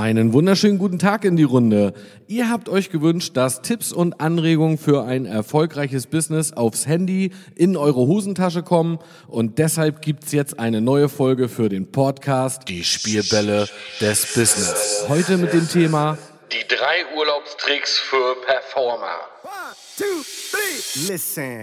Einen wunderschönen guten Tag in die Runde. Ihr habt euch gewünscht, dass Tipps und Anregungen für ein erfolgreiches Business aufs Handy in eure Hosentasche kommen und deshalb gibt's jetzt eine neue Folge für den Podcast Die Spielbälle des Business. Heute mit dem Thema Die drei Urlaubstricks für Performer. One, two, three. Listen.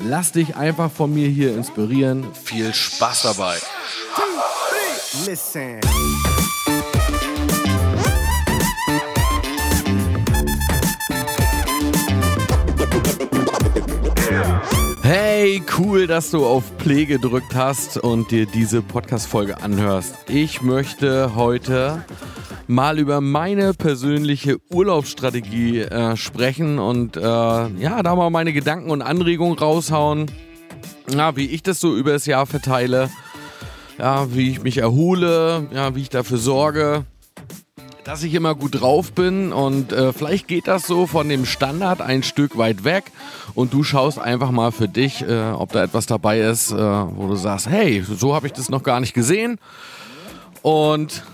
Lass dich einfach von mir hier inspirieren. Viel Spaß dabei. Listen. Hey, cool, dass du auf Play gedrückt hast und dir diese Podcast-Folge anhörst. Ich möchte heute mal über meine persönliche Urlaubsstrategie äh, sprechen und äh, ja, da mal meine Gedanken und Anregungen raushauen. Ja, wie ich das so über das Jahr verteile, ja, wie ich mich erhole, ja, wie ich dafür sorge, dass ich immer gut drauf bin. Und äh, vielleicht geht das so von dem Standard ein Stück weit weg. Und du schaust einfach mal für dich, äh, ob da etwas dabei ist, äh, wo du sagst, hey, so habe ich das noch gar nicht gesehen. Und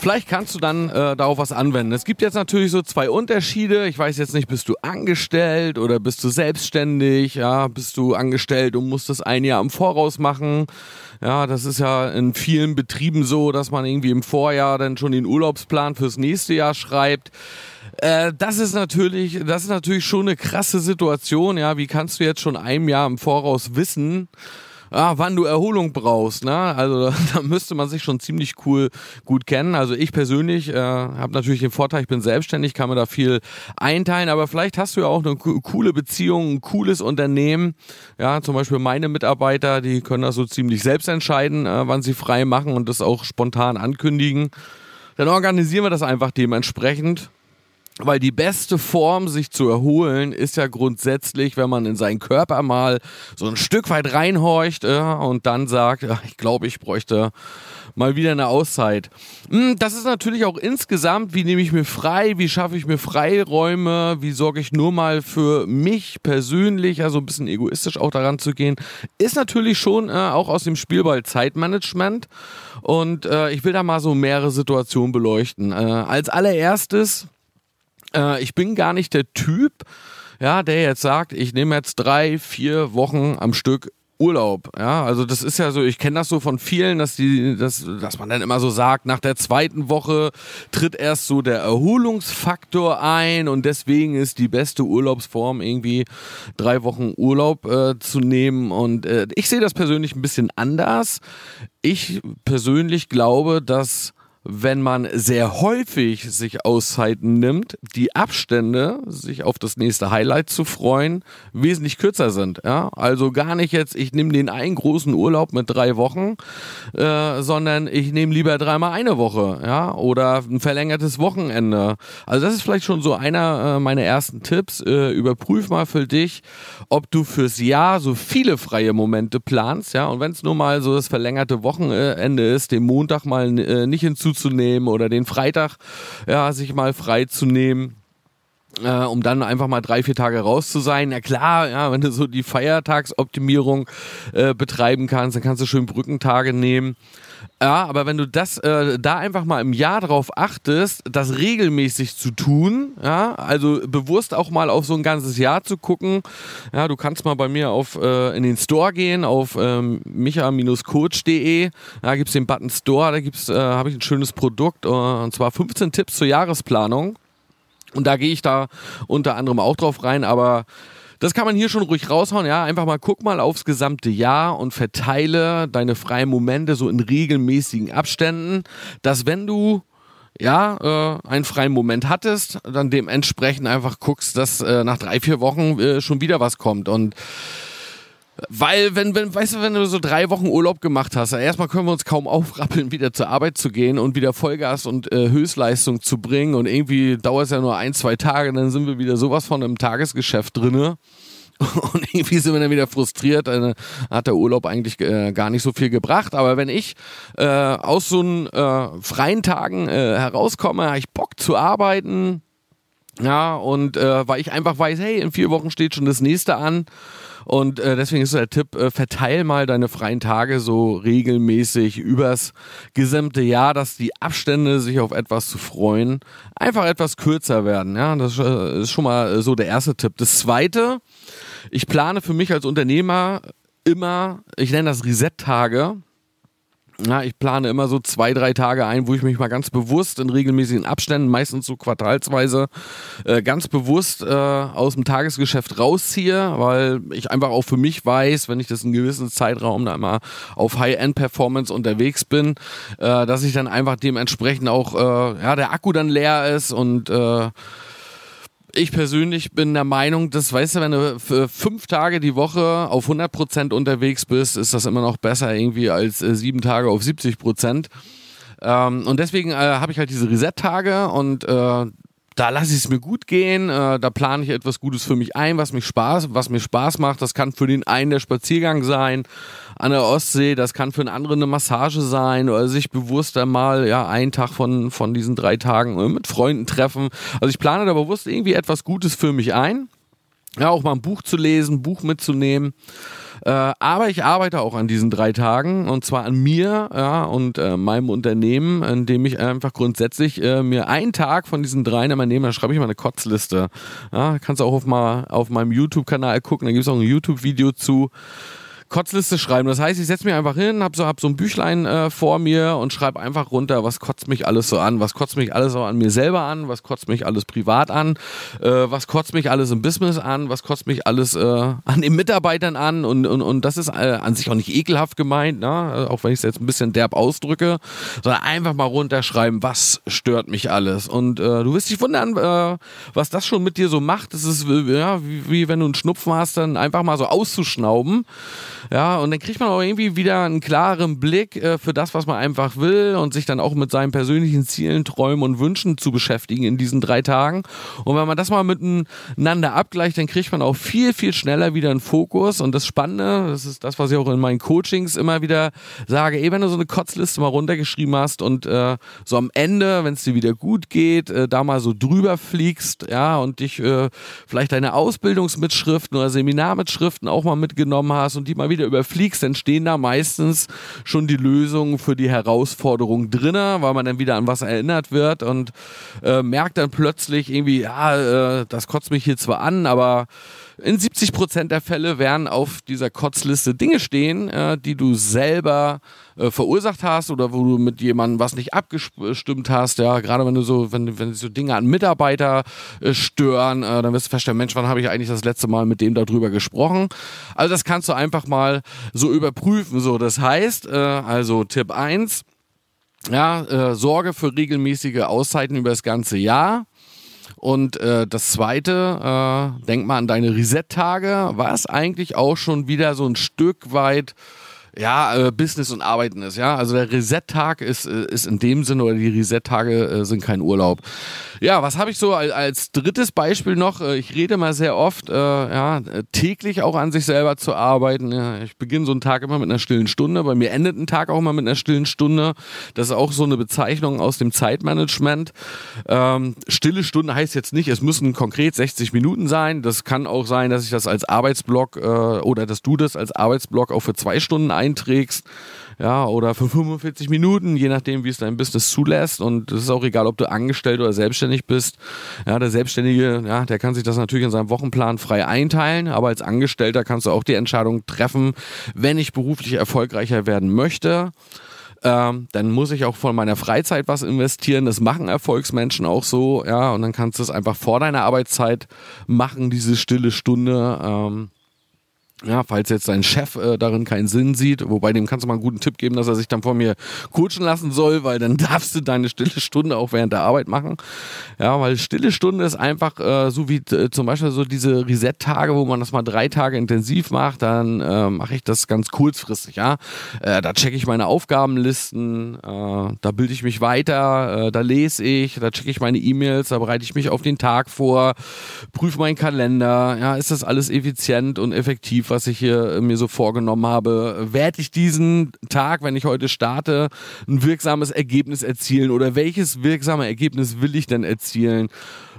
Vielleicht kannst du dann äh, darauf was anwenden. Es gibt jetzt natürlich so zwei Unterschiede. Ich weiß jetzt nicht, bist du angestellt oder bist du selbstständig? Ja, bist du angestellt und musst das ein Jahr im Voraus machen? Ja, das ist ja in vielen Betrieben so, dass man irgendwie im Vorjahr dann schon den Urlaubsplan fürs nächste Jahr schreibt. Äh, das ist natürlich, das ist natürlich schon eine krasse Situation. Ja, wie kannst du jetzt schon ein Jahr im Voraus wissen? Ah, wann du Erholung brauchst. Ne? Also da müsste man sich schon ziemlich cool gut kennen. Also ich persönlich äh, habe natürlich den Vorteil, ich bin selbstständig, kann mir da viel einteilen, aber vielleicht hast du ja auch eine coole Beziehung, ein cooles Unternehmen. Ja, zum Beispiel meine Mitarbeiter, die können das so ziemlich selbst entscheiden, äh, wann sie frei machen und das auch spontan ankündigen. Dann organisieren wir das einfach dementsprechend. Weil die beste Form, sich zu erholen, ist ja grundsätzlich, wenn man in seinen Körper mal so ein Stück weit reinhorcht äh, und dann sagt, ja, ich glaube, ich bräuchte mal wieder eine Auszeit. Hm, das ist natürlich auch insgesamt, wie nehme ich mir frei, wie schaffe ich mir Freiräume, wie sorge ich nur mal für mich persönlich, also ein bisschen egoistisch auch daran zu gehen, ist natürlich schon äh, auch aus dem Spielball Zeitmanagement. Und äh, ich will da mal so mehrere Situationen beleuchten. Äh, als allererstes äh, ich bin gar nicht der Typ, ja, der jetzt sagt, ich nehme jetzt drei, vier Wochen am Stück Urlaub, ja, also das ist ja so, ich kenne das so von vielen, dass die, dass, dass man dann immer so sagt, nach der zweiten Woche tritt erst so der Erholungsfaktor ein und deswegen ist die beste Urlaubsform irgendwie drei Wochen Urlaub äh, zu nehmen und äh, ich sehe das persönlich ein bisschen anders. Ich persönlich glaube, dass wenn man sehr häufig sich Auszeiten nimmt, die Abstände, sich auf das nächste Highlight zu freuen, wesentlich kürzer sind. Ja? Also gar nicht jetzt, ich nehme den einen großen Urlaub mit drei Wochen, äh, sondern ich nehme lieber dreimal eine Woche, ja, oder ein verlängertes Wochenende. Also das ist vielleicht schon so einer äh, meiner ersten Tipps. Äh, überprüf mal für dich, ob du fürs Jahr so viele freie Momente planst, ja, und wenn es nur mal so das verlängerte Wochenende ist, den Montag mal äh, nicht hinzu zu nehmen oder den Freitag ja, sich mal frei zu nehmen. Äh, um dann einfach mal drei, vier Tage raus zu sein. Ja klar, ja, wenn du so die Feiertagsoptimierung äh, betreiben kannst, dann kannst du schön Brückentage nehmen. Ja, aber wenn du das äh, da einfach mal im Jahr drauf achtest, das regelmäßig zu tun, ja, also bewusst auch mal auf so ein ganzes Jahr zu gucken, ja, du kannst mal bei mir auf äh, in den Store gehen, auf ähm, micha-coach.de, da gibt's den Button Store, da gibt's, äh, habe ich ein schönes Produkt, äh, und zwar 15 Tipps zur Jahresplanung. Und da gehe ich da unter anderem auch drauf rein, aber das kann man hier schon ruhig raushauen, ja. Einfach mal guck mal aufs gesamte Jahr und verteile deine freien Momente so in regelmäßigen Abständen, dass wenn du ja, äh, einen freien Moment hattest, dann dementsprechend einfach guckst, dass äh, nach drei, vier Wochen äh, schon wieder was kommt. Und Weil, wenn, wenn, weißt du, wenn du so drei Wochen Urlaub gemacht hast, erstmal können wir uns kaum aufrappeln, wieder zur Arbeit zu gehen und wieder Vollgas und äh, Höchstleistung zu bringen. Und irgendwie dauert es ja nur ein, zwei Tage, dann sind wir wieder sowas von im Tagesgeschäft drinne. Und irgendwie sind wir dann wieder frustriert. Dann hat der Urlaub eigentlich äh, gar nicht so viel gebracht. Aber wenn ich äh, aus so einen äh, freien Tagen äh, herauskomme, habe ich Bock zu arbeiten. Ja, und äh, weil ich einfach weiß, hey, in vier Wochen steht schon das nächste an. Und äh, deswegen ist der Tipp, äh, verteil mal deine freien Tage so regelmäßig übers gesamte Jahr, dass die Abstände, sich auf etwas zu freuen, einfach etwas kürzer werden. Ja, das äh, ist schon mal so der erste Tipp. Das zweite, ich plane für mich als Unternehmer immer, ich nenne das Reset-Tage. Ja, ich plane immer so zwei, drei Tage ein, wo ich mich mal ganz bewusst in regelmäßigen Abständen, meistens so quartalsweise, äh, ganz bewusst äh, aus dem Tagesgeschäft rausziehe, weil ich einfach auch für mich weiß, wenn ich das einen gewissen Zeitraum da immer auf High-End-Performance unterwegs bin, äh, dass ich dann einfach dementsprechend auch, äh, ja, der Akku dann leer ist und äh, ich persönlich bin der Meinung, dass, weißt du, wenn du für fünf Tage die Woche auf 100 Prozent unterwegs bist, ist das immer noch besser irgendwie als äh, sieben Tage auf 70 Prozent. Ähm, und deswegen äh, habe ich halt diese Reset-Tage und äh, da lasse ich es mir gut gehen, äh, da plane ich etwas Gutes für mich ein, was mich Spaß, was mir Spaß macht. Das kann für den einen der Spaziergang sein an der Ostsee, das kann für den anderen eine Massage sein oder sich bewusst einmal ja einen Tag von von diesen drei Tagen äh, mit Freunden treffen. Also ich plane da bewusst irgendwie etwas Gutes für mich ein. Ja, auch mal ein Buch zu lesen, Buch mitzunehmen. Äh, aber ich arbeite auch an diesen drei Tagen und zwar an mir ja, und äh, meinem Unternehmen, indem ich einfach grundsätzlich äh, mir einen Tag von diesen dreien immer nehme, da schreibe ich mal eine Kotzliste. Ja, kannst du auch auf, mal, auf meinem YouTube-Kanal gucken, da gibt es auch ein YouTube-Video zu. Kotzliste schreiben. Das heißt, ich setze mich einfach hin, habe so, hab so ein Büchlein äh, vor mir und schreibe einfach runter, was kotzt mich alles so an, was kotzt mich alles so an mir selber an, was kotzt mich alles privat an, äh, was kotzt mich alles im Business an, was kotzt mich alles äh, an den Mitarbeitern an und, und, und das ist äh, an sich auch nicht ekelhaft gemeint, ne? auch wenn ich es jetzt ein bisschen derb ausdrücke, sondern einfach mal runterschreiben, was stört mich alles. Und äh, du wirst dich wundern, äh, was das schon mit dir so macht. Das ist ja, wie, wie wenn du einen Schnupfen hast, dann einfach mal so auszuschnauben. Ja, und dann kriegt man auch irgendwie wieder einen klaren Blick äh, für das, was man einfach will und sich dann auch mit seinen persönlichen Zielen, Träumen und Wünschen zu beschäftigen in diesen drei Tagen. Und wenn man das mal miteinander abgleicht, dann kriegt man auch viel, viel schneller wieder einen Fokus. Und das Spannende, das ist das, was ich auch in meinen Coachings immer wieder sage, ey, wenn du so eine Kotzliste mal runtergeschrieben hast und äh, so am Ende, wenn es dir wieder gut geht, äh, da mal so drüber fliegst, ja, und dich äh, vielleicht deine Ausbildungsmitschriften oder Seminarmitschriften auch mal mitgenommen hast und die mal wieder überfliegst, dann stehen da meistens schon die Lösungen für die Herausforderung drinnen, weil man dann wieder an was erinnert wird und äh, merkt dann plötzlich irgendwie, ja, äh, das kotzt mich hier zwar an, aber in 70 Prozent der Fälle werden auf dieser Kotzliste Dinge stehen, äh, die du selber äh, verursacht hast oder wo du mit jemandem was nicht abgestimmt hast. Ja, gerade wenn du so, wenn, wenn so Dinge an Mitarbeiter äh, stören, äh, dann wirst du feststellen, Mensch, wann habe ich eigentlich das letzte Mal mit dem darüber gesprochen? Also das kannst du einfach mal so überprüfen. So, das heißt, äh, also Tipp 1, ja, äh, sorge für regelmäßige Auszeiten über das ganze Jahr. Und äh, das zweite, äh, denk mal an deine Reset-Tage, was eigentlich auch schon wieder so ein Stück weit ja, äh, Business und Arbeiten ist, ja. Also der Reset-Tag ist, äh, ist in dem Sinne, oder die Reset-Tage äh, sind kein Urlaub. Ja, was habe ich so als, als, drittes Beispiel noch? Äh, ich rede mal sehr oft, äh, ja, täglich auch an sich selber zu arbeiten. Ja, ich beginne so einen Tag immer mit einer stillen Stunde. Bei mir endet ein Tag auch immer mit einer stillen Stunde. Das ist auch so eine Bezeichnung aus dem Zeitmanagement. Ähm, stille Stunde heißt jetzt nicht, es müssen konkret 60 Minuten sein. Das kann auch sein, dass ich das als Arbeitsblock äh, oder dass du das als Arbeitsblock auch für zwei Stunden einträgst ja, oder für 45 Minuten, je nachdem, wie es dein Business zulässt. Und es ist auch egal, ob du angestellt oder selbstständig bist. Ja, der Selbstständige, ja, der kann sich das natürlich in seinem Wochenplan frei einteilen, aber als Angestellter kannst du auch die Entscheidung treffen, wenn ich beruflich erfolgreicher werden möchte. Ähm, dann muss ich auch von meiner Freizeit was investieren. Das machen Erfolgsmenschen auch so, ja, und dann kannst du es einfach vor deiner Arbeitszeit machen, diese stille Stunde. Ähm, Ja, falls jetzt dein Chef äh, darin keinen Sinn sieht, wobei dem kannst du mal einen guten Tipp geben, dass er sich dann von mir coachen lassen soll, weil dann darfst du deine stille Stunde auch während der Arbeit machen. Ja, weil stille Stunde ist einfach äh, so wie äh, zum Beispiel so diese Reset-Tage, wo man das mal drei Tage intensiv macht, dann äh, mache ich das ganz kurzfristig. Ja, äh, da checke ich meine Aufgabenlisten, äh, da bilde ich mich weiter, äh, da lese ich, da checke ich meine E-Mails, da bereite ich mich auf den Tag vor, prüfe meinen Kalender. Ja, ist das alles effizient und effektiv? Was ich hier äh, mir so vorgenommen habe. Werde ich diesen Tag, wenn ich heute starte, ein wirksames Ergebnis erzielen oder welches wirksame Ergebnis will ich denn erzielen?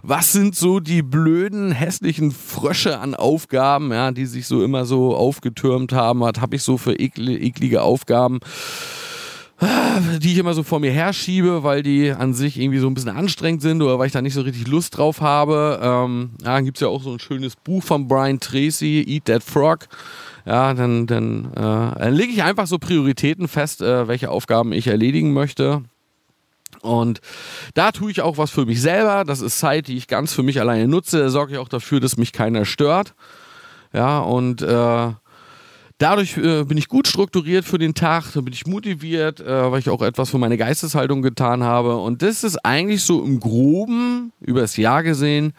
Was sind so die blöden, hässlichen Frösche an Aufgaben, ja, die sich so immer so aufgetürmt haben? Was habe ich so für eklige Aufgaben? Die ich immer so vor mir herschiebe, weil die an sich irgendwie so ein bisschen anstrengend sind oder weil ich da nicht so richtig Lust drauf habe. Ähm, ja, dann gibt's ja auch so ein schönes Buch von Brian Tracy, Eat That Frog. Ja, dann, dann, äh, dann lege ich einfach so Prioritäten fest, äh, welche Aufgaben ich erledigen möchte. Und da tue ich auch was für mich selber. Das ist Zeit, die ich ganz für mich alleine nutze. Da sorge ich auch dafür, dass mich keiner stört. Ja, und äh, Dadurch äh, bin ich gut strukturiert für den Tag, da bin ich motiviert, äh, weil ich auch etwas für meine Geisteshaltung getan habe. Und das ist eigentlich so im Groben, übers Jahr gesehen,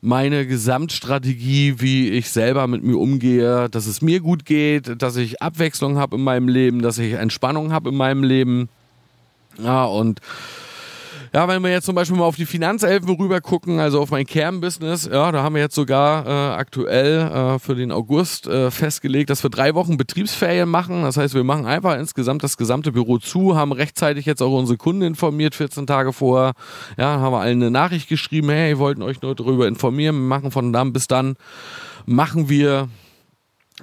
meine Gesamtstrategie, wie ich selber mit mir umgehe, dass es mir gut geht, dass ich Abwechslung habe in meinem Leben, dass ich Entspannung habe in meinem Leben. Ja, und ja, wenn wir jetzt zum Beispiel mal auf die Finanzelfen rüber gucken, also auf mein Kernbusiness, ja, da haben wir jetzt sogar äh, aktuell äh, für den August äh, festgelegt, dass wir drei Wochen Betriebsferien machen. Das heißt, wir machen einfach insgesamt das gesamte Büro zu, haben rechtzeitig jetzt auch unsere Kunden informiert, 14 Tage vorher. Ja, haben wir allen eine Nachricht geschrieben, hey, wir wollten euch nur darüber informieren. Wir machen von dann bis dann, machen wir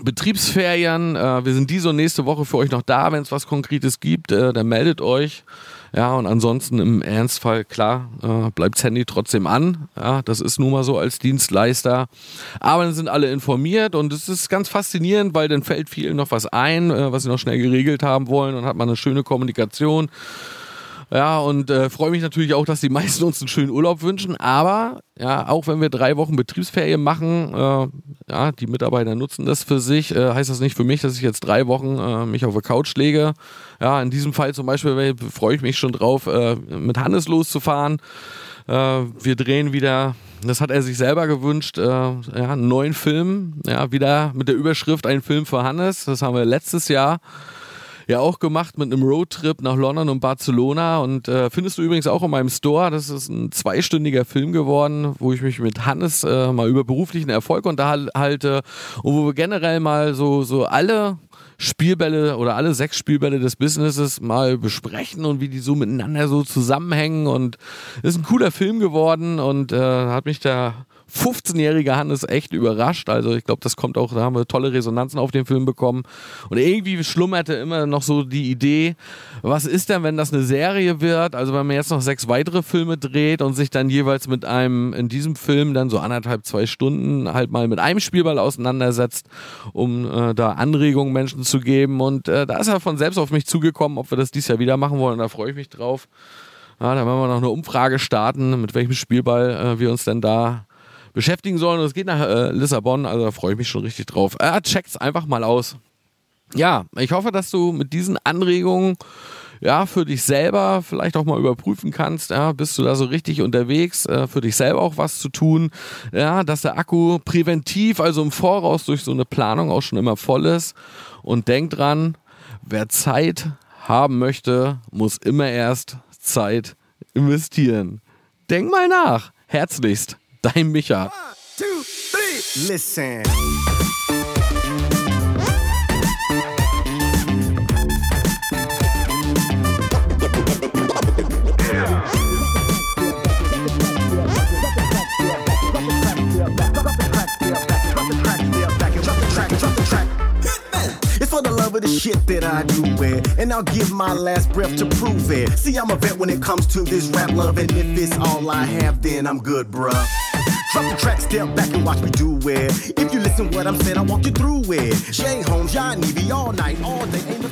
Betriebsferien. Äh, wir sind diese und nächste Woche für euch noch da. Wenn es was Konkretes gibt, äh, dann meldet euch. Ja, und ansonsten im Ernstfall, klar, äh, bleibt Handy trotzdem an. Ja, das ist nun mal so als Dienstleister. Aber dann sind alle informiert und es ist ganz faszinierend, weil dann fällt vielen noch was ein, äh, was sie noch schnell geregelt haben wollen und hat man eine schöne Kommunikation. Ja, und äh, freue mich natürlich auch, dass die meisten uns einen schönen Urlaub wünschen. Aber ja, auch wenn wir drei Wochen Betriebsferien machen, äh, ja, die Mitarbeiter nutzen das für sich, äh, heißt das nicht für mich, dass ich jetzt drei Wochen äh, mich auf der Couch lege. Ja, in diesem Fall zum Beispiel freue ich mich schon drauf, äh, mit Hannes loszufahren. Äh, wir drehen wieder, das hat er sich selber gewünscht, äh, ja, einen neuen Film, ja, wieder mit der Überschrift Ein Film für Hannes. Das haben wir letztes Jahr ja auch gemacht mit einem Roadtrip nach London und Barcelona und äh, findest du übrigens auch in meinem Store. Das ist ein zweistündiger Film geworden, wo ich mich mit Hannes äh, mal über beruflichen Erfolg unterhalte und wo wir generell mal so, so alle Spielbälle oder alle sechs Spielbälle des Businesses mal besprechen und wie die so miteinander so zusammenhängen und ist ein cooler Film geworden und äh, hat mich da 15-jährige Hannes echt überrascht. Also ich glaube, das kommt auch, da haben wir tolle Resonanzen auf den Film bekommen. Und irgendwie schlummerte immer noch so die Idee, was ist denn, wenn das eine Serie wird? Also wenn man jetzt noch sechs weitere Filme dreht und sich dann jeweils mit einem, in diesem Film dann so anderthalb, zwei Stunden halt mal mit einem Spielball auseinandersetzt, um äh, da Anregungen Menschen zu geben. Und äh, da ist er von selbst auf mich zugekommen, ob wir das dieses Jahr wieder machen wollen. Da freue ich mich drauf. Ja, da werden wir noch eine Umfrage starten, mit welchem Spielball äh, wir uns denn da beschäftigen sollen. Und es geht nach äh, Lissabon, also da freue ich mich schon richtig drauf. Äh, check's einfach mal aus. Ja, ich hoffe, dass du mit diesen Anregungen ja, für dich selber vielleicht auch mal überprüfen kannst, ja, bist du da so richtig unterwegs, äh, für dich selber auch was zu tun, ja, dass der Akku präventiv, also im Voraus durch so eine Planung auch schon immer voll ist und denk dran, wer Zeit haben möchte, muss immer erst Zeit investieren. Denk mal nach. Herzlichst. Dein Micha. One, two, three. Listen. for the love of the shit that I do it. And I'll give my last breath to prove it. See, I'm a vet when it comes to this rap love. And if it's all I have, then I'm good, bruh. Drop the track, step back and watch me do it. If you listen what I'm saying, I'll walk you through it. Jay Holmes, John Evie, all night, all day, ain't